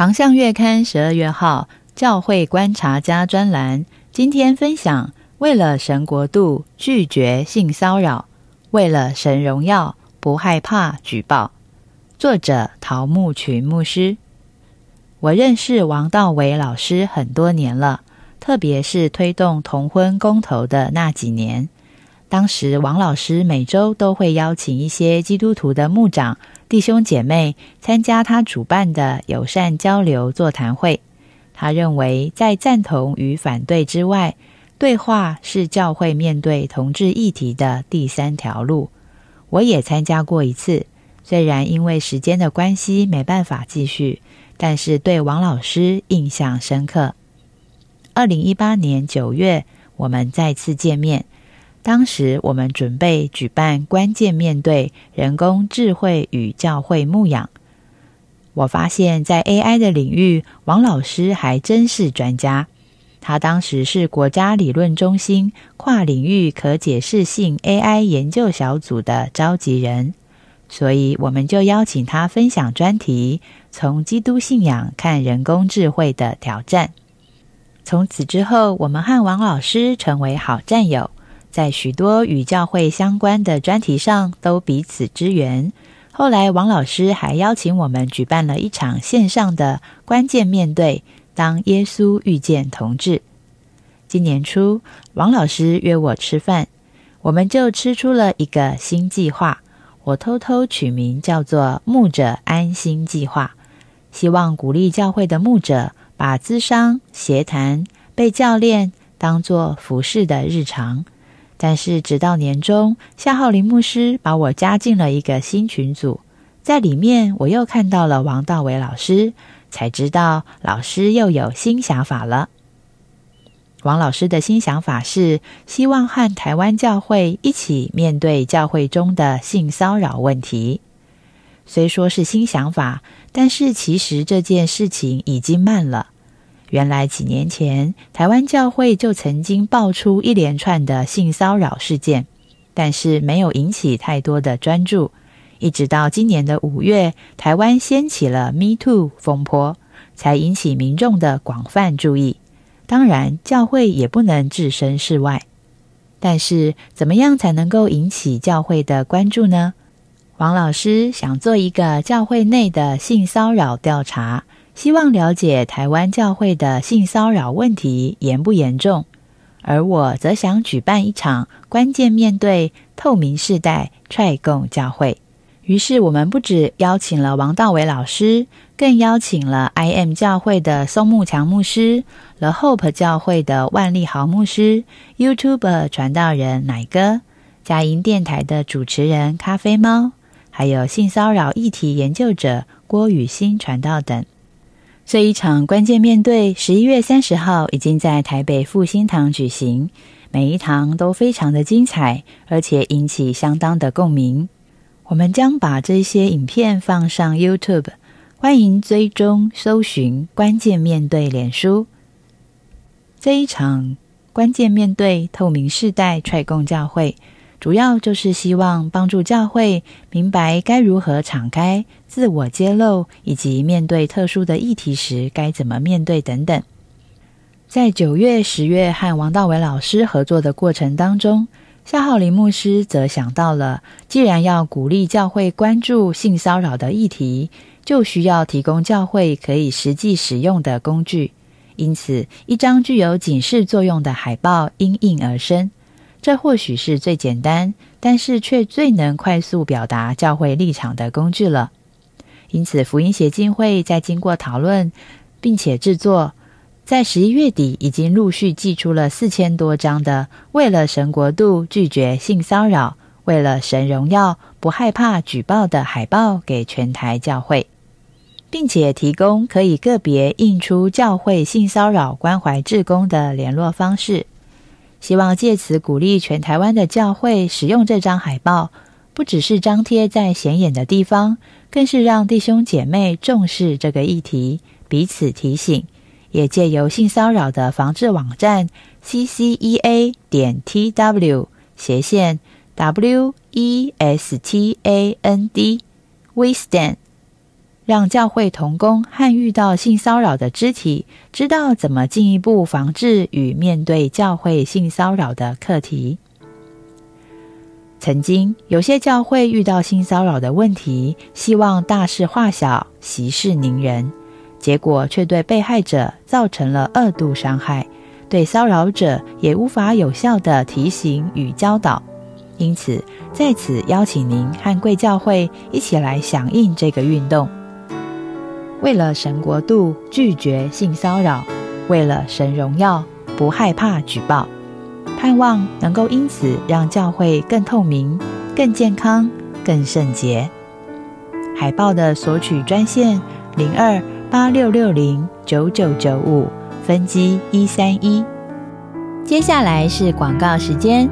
航向月刊十二月号教会观察家专栏，今天分享：为了神国度，拒绝性骚扰；为了神荣耀，不害怕举报。作者陶木群牧师。我认识王道伟老师很多年了，特别是推动同婚公投的那几年。当时王老师每周都会邀请一些基督徒的牧长。弟兄姐妹参加他主办的友善交流座谈会。他认为，在赞同与反对之外，对话是教会面对同志议题的第三条路。我也参加过一次，虽然因为时间的关系没办法继续，但是对王老师印象深刻。二零一八年九月，我们再次见面。当时我们准备举办关键面对人工智慧与教会牧养。我发现，在 AI 的领域，王老师还真是专家。他当时是国家理论中心跨领域可解释性 AI 研究小组的召集人，所以我们就邀请他分享专题：从基督信仰看人工智慧的挑战。从此之后，我们和王老师成为好战友。在许多与教会相关的专题上都彼此支援。后来，王老师还邀请我们举办了一场线上的关键面对，当耶稣遇见同志。今年初，王老师约我吃饭，我们就吃出了一个新计划。我偷偷取名叫做“牧者安心计划”，希望鼓励教会的牧者把咨商、协谈、被教练当作服侍的日常。但是，直到年终，夏浩林牧师把我加进了一个新群组，在里面我又看到了王道伟老师，才知道老师又有新想法了。王老师的新想法是希望和台湾教会一起面对教会中的性骚扰问题。虽说是新想法，但是其实这件事情已经慢了。原来几年前，台湾教会就曾经爆出一连串的性骚扰事件，但是没有引起太多的专注。一直到今年的五月，台湾掀起了 Me Too 风波，才引起民众的广泛注意。当然，教会也不能置身事外。但是，怎么样才能够引起教会的关注呢？王老师想做一个教会内的性骚扰调查。希望了解台湾教会的性骚扰问题严不严重，而我则想举办一场关键面对透明世代踹共教会。于是，我们不止邀请了王道伟老师，更邀请了 I M 教会的松木强牧师、The Hope 教会的万利豪牧师、YouTube 传道人奶哥、佳音电台的主持人咖啡猫，还有性骚扰议题研究者郭雨欣传道等。这一场关键面对，十一月三十号已经在台北复兴堂举行，每一堂都非常的精彩，而且引起相当的共鸣。我们将把这些影片放上 YouTube，欢迎追踪搜寻关键面对脸书。这一场关键面对透明世代踹共教会。主要就是希望帮助教会明白该如何敞开、自我揭露，以及面对特殊的议题时该怎么面对等等。在九月、十月和王道伟老师合作的过程当中，夏浩林牧师则想到了，既然要鼓励教会关注性骚扰的议题，就需要提供教会可以实际使用的工具。因此，一张具有警示作用的海报应运而生。这或许是最简单，但是却最能快速表达教会立场的工具了。因此，福音协进会在经过讨论并且制作，在十一月底已经陆续寄出了四千多张的“为了神国度拒绝性骚扰，为了神荣耀不害怕举报”的海报给全台教会。并且提供可以个别印出教会性骚扰关怀志工的联络方式，希望借此鼓励全台湾的教会使用这张海报，不只是张贴在显眼的地方，更是让弟兄姐妹重视这个议题，彼此提醒，也借由性骚扰的防治网站 c c e a 点 t w 斜线 w e s t a n d we stand。让教会童工和遇到性骚扰的肢体，知道怎么进一步防治与面对教会性骚扰的课题。曾经有些教会遇到性骚扰的问题，希望大事化小，息事宁人，结果却对被害者造成了二度伤害，对骚扰者也无法有效的提醒与教导。因此，在此邀请您和贵教会一起来响应这个运动。为了神国度，拒绝性骚扰；为了神荣耀，不害怕举报。盼望能够因此让教会更透明、更健康、更圣洁。海报的索取专线：零二八六六零九九九五，分机一三一。接下来是广告时间，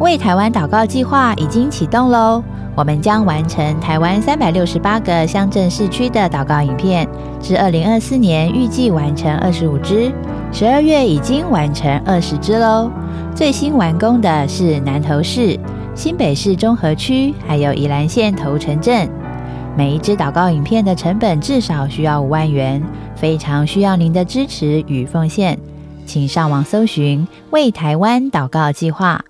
为台湾祷告计划已经启动喽。我们将完成台湾三百六十八个乡镇市区的祷告影片，至二零二四年预计完成二十五支，十二月已经完成二十支喽。最新完工的是南投市、新北市中和区，还有宜兰县头城镇。每一支祷告影片的成本至少需要五万元，非常需要您的支持与奉献，请上网搜寻“为台湾祷告计划”。